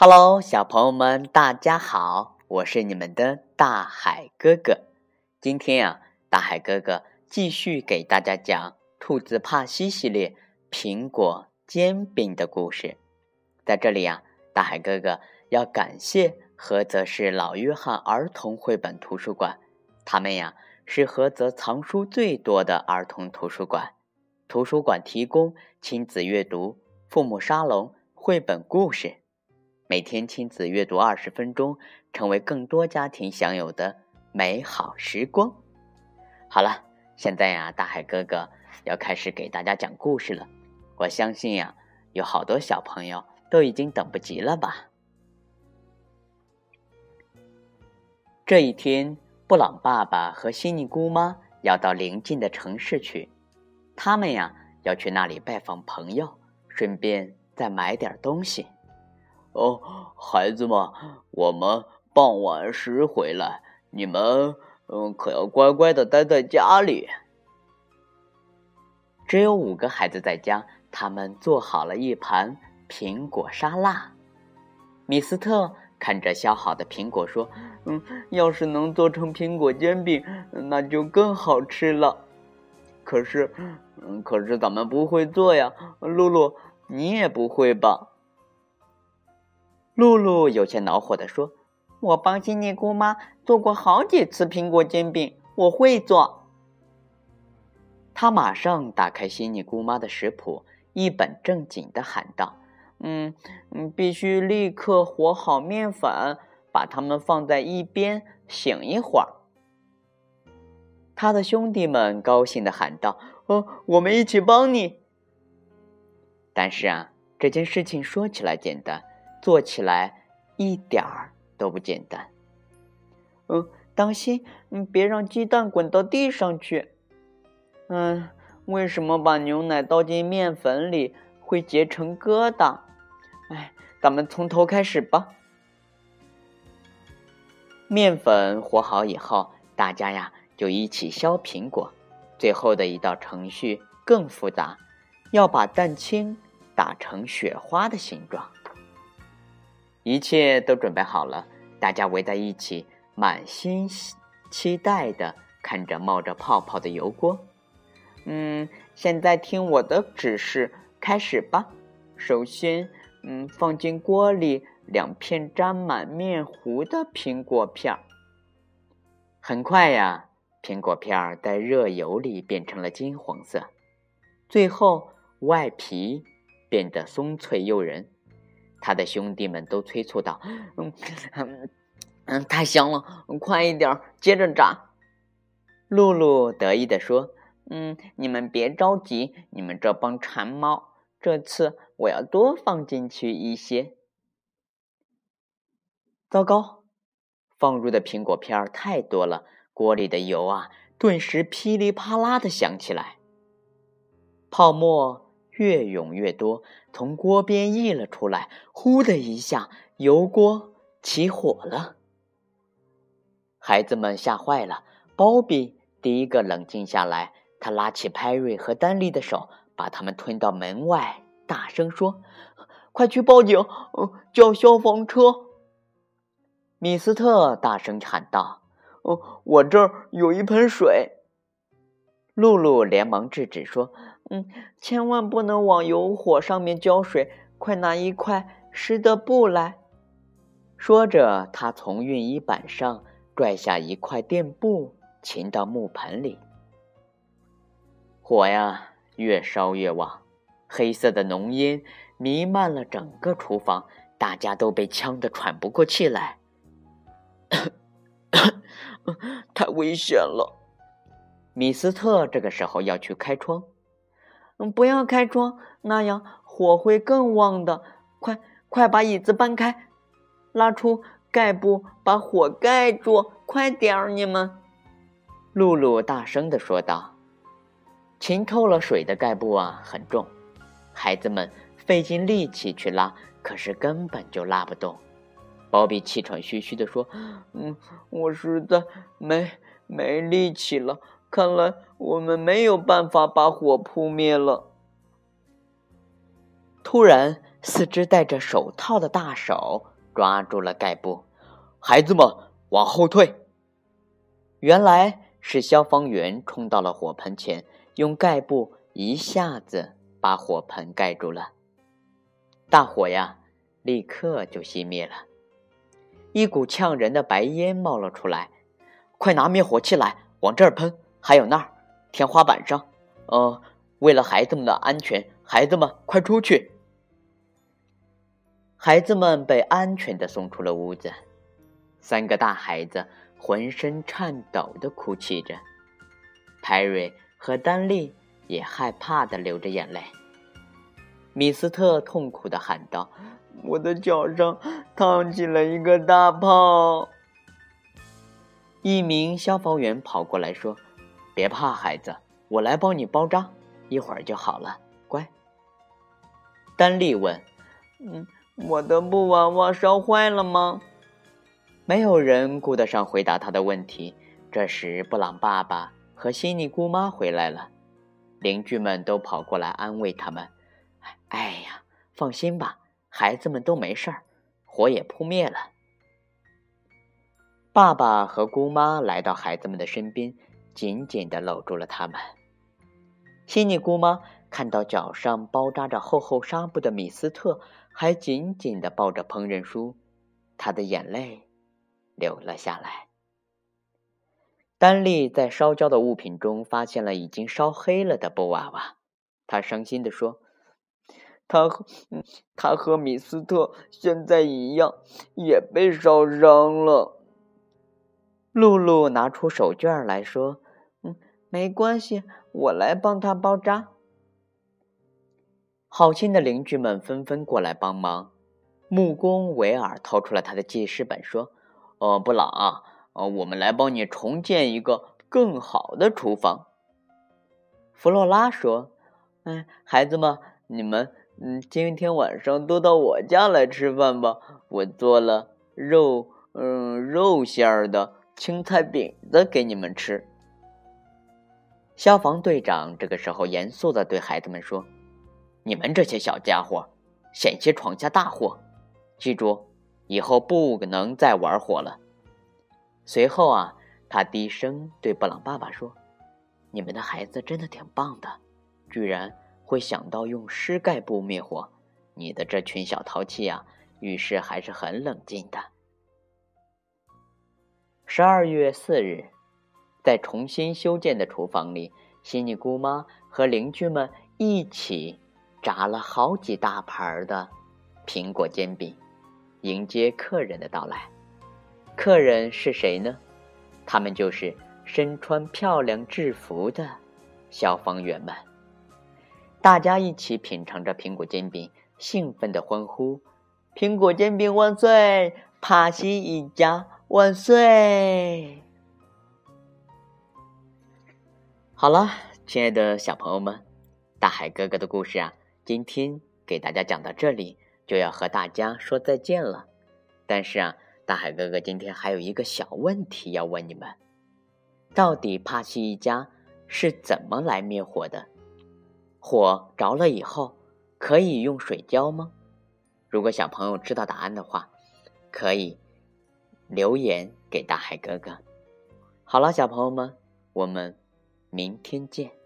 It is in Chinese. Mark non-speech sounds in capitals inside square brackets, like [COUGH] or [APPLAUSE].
Hello，小朋友们，大家好，我是你们的大海哥哥。今天呀，大海哥哥继续给大家讲《兔子帕西》系列苹果煎饼的故事。在这里呀，大海哥哥要感谢菏泽市老约翰儿童绘本图书馆，他们呀是菏泽藏书最多的儿童图书馆。图书馆提供亲子阅读、父母沙龙、绘本故事，每天亲子阅读二十分钟，成为更多家庭享有的美好时光。好了，现在呀，大海哥哥要开始给大家讲故事了。我相信呀，有好多小朋友都已经等不及了吧。这一天，布朗爸爸和悉尼姑妈要到邻近的城市去。他们呀要去那里拜访朋友，顺便再买点东西。哦，孩子们，我们傍晚时回来，你们嗯可要乖乖的待在家里。只有五个孩子在家，他们做好了一盘苹果沙拉。米斯特看着削好的苹果说：“嗯，要是能做成苹果煎饼，那就更好吃了。”可是，嗯，可是咱们不会做呀。露露，你也不会吧？露露有些恼火地说：“我帮心妮姑妈做过好几次苹果煎饼，我会做。”他马上打开心妮姑妈的食谱，一本正经地喊道：“嗯嗯，必须立刻和好面粉，把它们放在一边醒一会儿。”他的兄弟们高兴地喊道：“哦，我们一起帮你！”但是啊，这件事情说起来简单，做起来一点儿都不简单。嗯，当心，嗯，别让鸡蛋滚到地上去。嗯，为什么把牛奶倒进面粉里会结成疙瘩？哎，咱们从头开始吧。面粉和好以后，大家呀。就一起削苹果，最后的一道程序更复杂，要把蛋清打成雪花的形状。一切都准备好了，大家围在一起，满心期待的看着冒着泡泡的油锅。嗯，现在听我的指示，开始吧。首先，嗯，放进锅里两片沾满面糊的苹果片儿。很快呀。苹果片儿在热油里变成了金黄色，最后外皮变得松脆诱人。他的兄弟们都催促道：“嗯嗯，太香了，快一点，接着炸。”露露得意地说：“嗯，你们别着急，你们这帮馋猫，这次我要多放进去一些。”糟糕，放入的苹果片儿太多了。锅里的油啊，顿时噼里啪啦的响起来，泡沫越涌越多，从锅边溢了出来。呼的一下，油锅起火了。孩子们吓坏了。鲍比第一个冷静下来，他拉起派瑞和丹利的手，把他们推到门外，大声说：“快去报警，叫消防车！”米斯特大声喊道。哦，我这儿有一盆水。露露连忙制止说：“嗯，千万不能往油火上面浇水，快拿一块湿的布来。”说着，他从熨衣板上拽下一块垫布，浸到木盆里。火呀，越烧越旺，黑色的浓烟弥漫了整个厨房，大家都被呛得喘不过气来。[COUGHS] [COUGHS] 太危险了！米斯特这个时候要去开窗。嗯，不要开窗，那样火会更旺的。快，快把椅子搬开，拉出盖布，把火盖住。快点儿，你们！露露大声的说道。浸透了水的盖布啊，很重，孩子们费尽力气去拉，可是根本就拉不动。鲍比气喘吁吁地说：“嗯，我实在没没力气了。看来我们没有办法把火扑灭了。”突然，四只戴着手套的大手抓住了盖布。孩子们，往后退！原来是消防员冲到了火盆前，用盖布一下子把火盆盖住了。大火呀，立刻就熄灭了。一股呛人的白烟冒了出来，快拿灭火器来，往这儿喷！还有那儿，天花板上。呃，为了孩子们的安全，孩子们快出去！孩子们被安全的送出了屋子。三个大孩子浑身颤抖的哭泣着，派瑞和丹利也害怕的流着眼泪。米斯特痛苦的喊道：“我的脚上烫起了一个大泡。”一名消防员跑过来说：“别怕，孩子，我来帮你包扎，一会儿就好了，乖。”丹利问：“嗯，我的布娃娃烧坏了吗？”没有人顾得上回答他的问题。这时，布朗爸爸和悉尼姑妈回来了，邻居们都跑过来安慰他们：“哎呀，放心吧，孩子们都没事儿，火也扑灭了。”爸爸和姑妈来到孩子们的身边，紧紧地搂住了他们。悉尼姑妈看到脚上包扎着厚厚纱布的米斯特，还紧紧地抱着烹饪书，她的眼泪。流了下来。丹利在烧焦的物品中发现了已经烧黑了的布娃娃，他伤心地说：“他和他和米斯特现在一样，也被烧伤了。”露露拿出手绢来说：“，没关系，我来帮他包扎。”好心的邻居们纷纷过来帮忙。木工维尔掏出了他的记事本说。呃，布朗啊，呃，我们来帮你重建一个更好的厨房。弗洛拉说：“嗯，孩子们，你们嗯，今天晚上都到我家来吃饭吧。我做了肉嗯肉馅儿的青菜饼子给你们吃。”消防队长这个时候严肃的对孩子们说：“你们这些小家伙，险些闯下大祸，记住。”以后不能再玩火了。随后啊，他低声对布朗爸爸说：“你们的孩子真的挺棒的，居然会想到用湿盖布灭火。你的这群小淘气啊，遇事还是很冷静的。”十二月四日，在重新修建的厨房里，悉尼姑妈和邻居们一起炸了好几大盘的苹果煎饼。迎接客人的到来，客人是谁呢？他们就是身穿漂亮制服的消防员们。大家一起品尝着苹果煎饼，兴奋地欢呼：“苹果煎饼万岁！帕西一家万岁！”好了，亲爱的小朋友们，大海哥哥的故事啊，今天给大家讲到这里。就要和大家说再见了，但是啊，大海哥哥今天还有一个小问题要问你们：到底帕西一家是怎么来灭火的？火着了以后可以用水浇吗？如果小朋友知道答案的话，可以留言给大海哥哥。好了，小朋友们，我们明天见。